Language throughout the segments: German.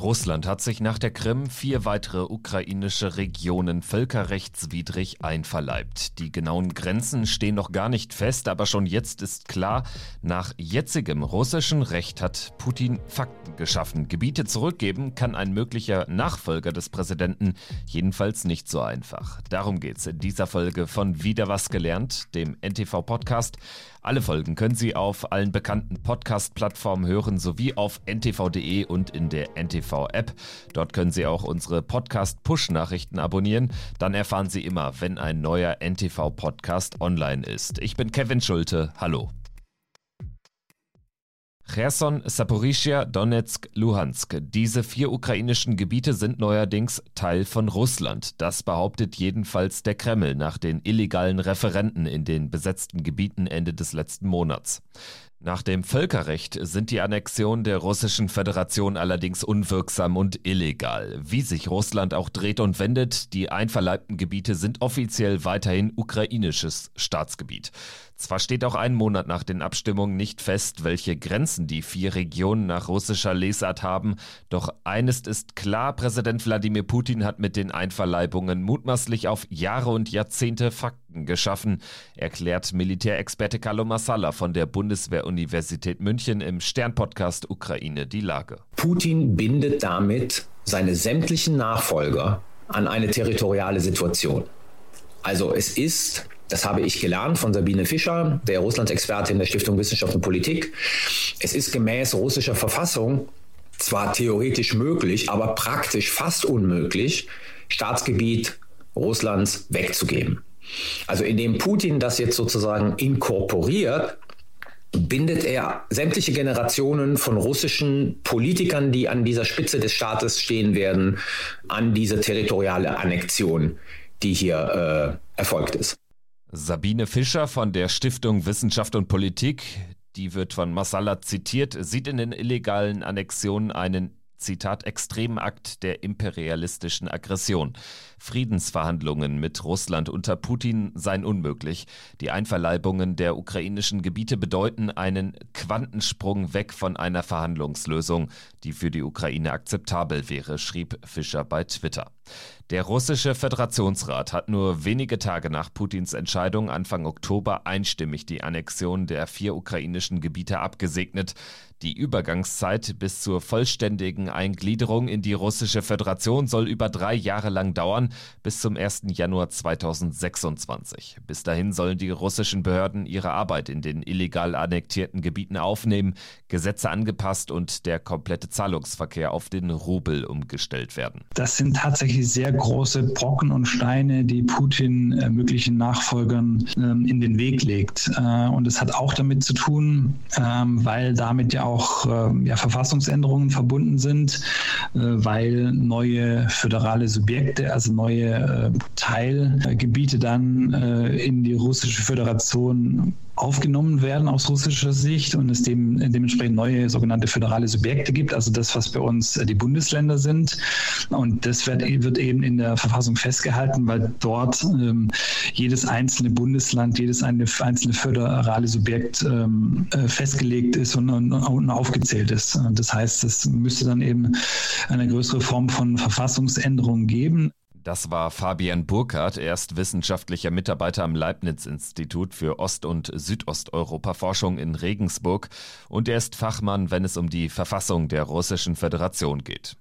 Russland hat sich nach der Krim vier weitere ukrainische Regionen völkerrechtswidrig einverleibt. Die genauen Grenzen stehen noch gar nicht fest, aber schon jetzt ist klar, nach jetzigem russischen Recht hat Putin Fakten geschaffen. Gebiete zurückgeben kann ein möglicher Nachfolger des Präsidenten jedenfalls nicht so einfach. Darum geht es in dieser Folge von Wieder was gelernt, dem NTV-Podcast. Alle Folgen können Sie auf allen bekannten Podcast-Plattformen hören, sowie auf ntv.de und in der NTV-App. Dort können Sie auch unsere Podcast-Push-Nachrichten abonnieren. Dann erfahren Sie immer, wenn ein neuer NTV-Podcast online ist. Ich bin Kevin Schulte. Hallo. Cherson, Saporischia, Donetsk, Luhansk. Diese vier ukrainischen Gebiete sind neuerdings Teil von Russland. Das behauptet jedenfalls der Kreml nach den illegalen Referenten in den besetzten Gebieten Ende des letzten Monats. Nach dem Völkerrecht sind die Annexionen der Russischen Föderation allerdings unwirksam und illegal. Wie sich Russland auch dreht und wendet, die einverleibten Gebiete sind offiziell weiterhin ukrainisches Staatsgebiet. Zwar steht auch einen Monat nach den Abstimmungen nicht fest, welche Grenzen die vier Regionen nach russischer Lesart haben, doch eines ist klar, Präsident Wladimir Putin hat mit den Einverleibungen mutmaßlich auf Jahre und Jahrzehnte Fakten geschaffen, erklärt Militärexperte Carlo Massala von der Bundeswehr-Universität München im Stern-Podcast Ukraine die Lage. Putin bindet damit seine sämtlichen Nachfolger an eine territoriale Situation. Also es ist das habe ich gelernt von Sabine Fischer, der Russland-Expertin der Stiftung Wissenschaft und Politik. Es ist gemäß russischer Verfassung zwar theoretisch möglich, aber praktisch fast unmöglich, Staatsgebiet Russlands wegzugeben. Also indem Putin das jetzt sozusagen inkorporiert, bindet er sämtliche Generationen von russischen Politikern, die an dieser Spitze des Staates stehen werden, an diese territoriale Annexion, die hier äh, erfolgt ist. Sabine Fischer von der Stiftung Wissenschaft und Politik, die wird von Massala zitiert, sieht in den illegalen Annexionen einen Zitat, extremen Akt der imperialistischen Aggression. Friedensverhandlungen mit Russland unter Putin seien unmöglich. Die Einverleibungen der ukrainischen Gebiete bedeuten einen Quantensprung weg von einer Verhandlungslösung, die für die Ukraine akzeptabel wäre, schrieb Fischer bei Twitter. Der russische Föderationsrat hat nur wenige Tage nach Putins Entscheidung Anfang Oktober einstimmig die Annexion der vier ukrainischen Gebiete abgesegnet. Die Übergangszeit bis zur vollständigen Eingliederung in die russische Föderation soll über drei Jahre lang dauern, bis zum 1. Januar 2026. Bis dahin sollen die russischen Behörden ihre Arbeit in den illegal annektierten Gebieten aufnehmen, Gesetze angepasst und der komplette Zahlungsverkehr auf den Rubel umgestellt werden. Das sind tatsächlich sehr große Brocken und Steine, die Putin äh, möglichen Nachfolgern ähm, in den Weg legt. Äh, und es hat auch damit zu tun, ähm, weil damit ja auch äh, ja, Verfassungsänderungen verbunden sind, äh, weil neue föderale Subjekte, also neue äh, Teilgebiete dann äh, in die russische Föderation aufgenommen werden aus russischer Sicht und es dem, dementsprechend neue sogenannte föderale Subjekte gibt, also das, was bei uns äh, die Bundesländer sind. Und das wird, wird eben in der Verfassung festgehalten, weil dort ähm, jedes einzelne Bundesland, jedes eine, einzelne föderale Subjekt ähm, äh, festgelegt ist und, und, und aufgezählt ist. Das heißt, es müsste dann eben eine größere Form von Verfassungsänderung geben. Das war Fabian Burkhardt, er ist wissenschaftlicher Mitarbeiter am Leibniz-Institut für Ost- und Südosteuropa-Forschung in Regensburg und er ist Fachmann, wenn es um die Verfassung der Russischen Föderation geht.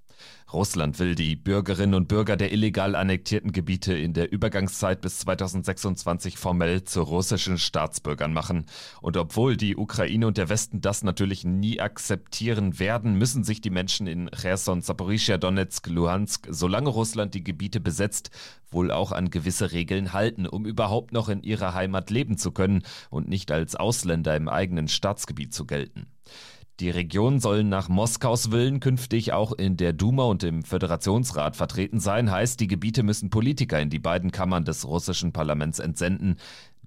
Russland will die Bürgerinnen und Bürger der illegal annektierten Gebiete in der Übergangszeit bis 2026 formell zu russischen Staatsbürgern machen. Und obwohl die Ukraine und der Westen das natürlich nie akzeptieren werden, müssen sich die Menschen in Cherson, Saporischia, Donetsk, Luhansk, solange Russland die Gebiete besetzt, wohl auch an gewisse Regeln halten, um überhaupt noch in ihrer Heimat leben zu können und nicht als Ausländer im eigenen Staatsgebiet zu gelten. Die Regionen sollen nach Moskaus Willen künftig auch in der Duma und im Föderationsrat vertreten sein, heißt, die Gebiete müssen Politiker in die beiden Kammern des russischen Parlaments entsenden.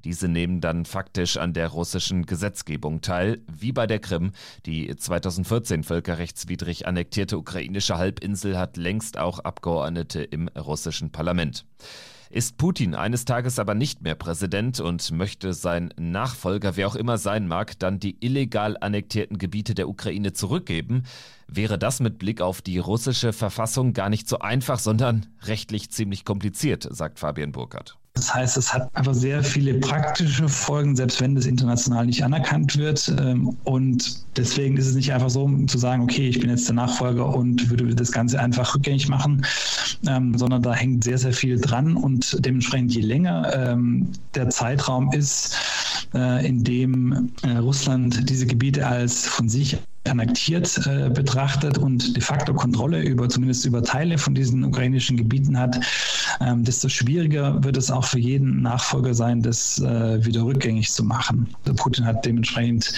Diese nehmen dann faktisch an der russischen Gesetzgebung teil, wie bei der Krim. Die 2014 völkerrechtswidrig annektierte ukrainische Halbinsel hat längst auch Abgeordnete im russischen Parlament. Ist Putin eines Tages aber nicht mehr Präsident und möchte sein Nachfolger, wer auch immer sein mag, dann die illegal annektierten Gebiete der Ukraine zurückgeben, wäre das mit Blick auf die russische Verfassung gar nicht so einfach, sondern rechtlich ziemlich kompliziert, sagt Fabian Burkhardt. Das heißt, es hat einfach sehr viele praktische Folgen, selbst wenn das international nicht anerkannt wird. Ähm, und deswegen ist es nicht einfach so zu sagen, okay, ich bin jetzt der Nachfolger und würde das Ganze einfach rückgängig machen, ähm, sondern da hängt sehr, sehr viel dran. Und dementsprechend, je länger ähm, der Zeitraum ist, äh, in dem äh, Russland diese Gebiete als von sich annektiert äh, betrachtet und de facto Kontrolle über zumindest über Teile von diesen ukrainischen Gebieten hat, ähm, desto schwieriger wird es auch für jeden Nachfolger sein, das äh, wieder rückgängig zu machen. Also Putin hat dementsprechend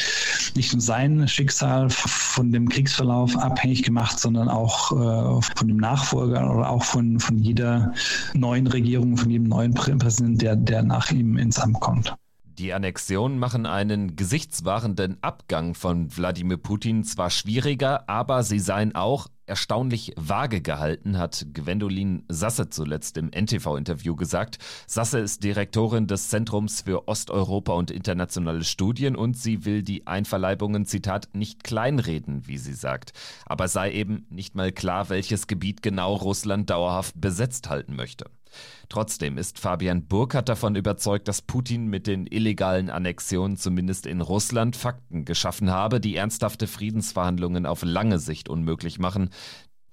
nicht nur sein Schicksal von dem Kriegsverlauf abhängig gemacht, sondern auch äh, von dem Nachfolger oder auch von, von jeder neuen Regierung, von jedem neuen Präsidenten, der, der nach ihm ins Amt kommt. Die Annexionen machen einen gesichtswahrenden Abgang von Wladimir Putin zwar schwieriger, aber sie seien auch erstaunlich vage gehalten, hat Gwendolin Sasse zuletzt im NTV-Interview gesagt. Sasse ist Direktorin des Zentrums für Osteuropa und internationale Studien und sie will die Einverleibungen, Zitat, nicht kleinreden, wie sie sagt. Aber sei eben nicht mal klar, welches Gebiet genau Russland dauerhaft besetzt halten möchte. Trotzdem ist Fabian Burkhardt davon überzeugt, dass Putin mit den illegalen Annexionen zumindest in Russland Fakten geschaffen habe, die ernsthafte Friedensverhandlungen auf lange Sicht unmöglich machen.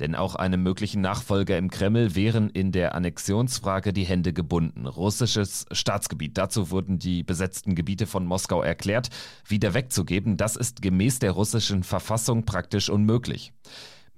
Denn auch einem möglichen Nachfolger im Kreml wären in der Annexionsfrage die Hände gebunden. Russisches Staatsgebiet. Dazu wurden die besetzten Gebiete von Moskau erklärt. Wieder wegzugeben, das ist gemäß der russischen Verfassung praktisch unmöglich.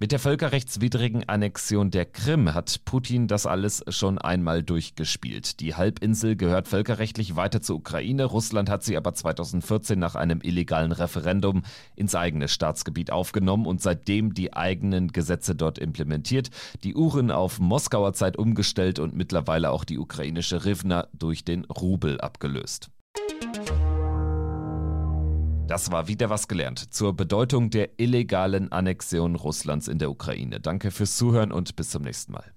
Mit der völkerrechtswidrigen Annexion der Krim hat Putin das alles schon einmal durchgespielt. Die Halbinsel gehört völkerrechtlich weiter zur Ukraine. Russland hat sie aber 2014 nach einem illegalen Referendum ins eigene Staatsgebiet aufgenommen und seitdem die eigenen Gesetze dort implementiert, die Uhren auf Moskauer Zeit umgestellt und mittlerweile auch die ukrainische Rivna durch den Rubel abgelöst. Das war wieder was gelernt zur Bedeutung der illegalen Annexion Russlands in der Ukraine. Danke fürs Zuhören und bis zum nächsten Mal.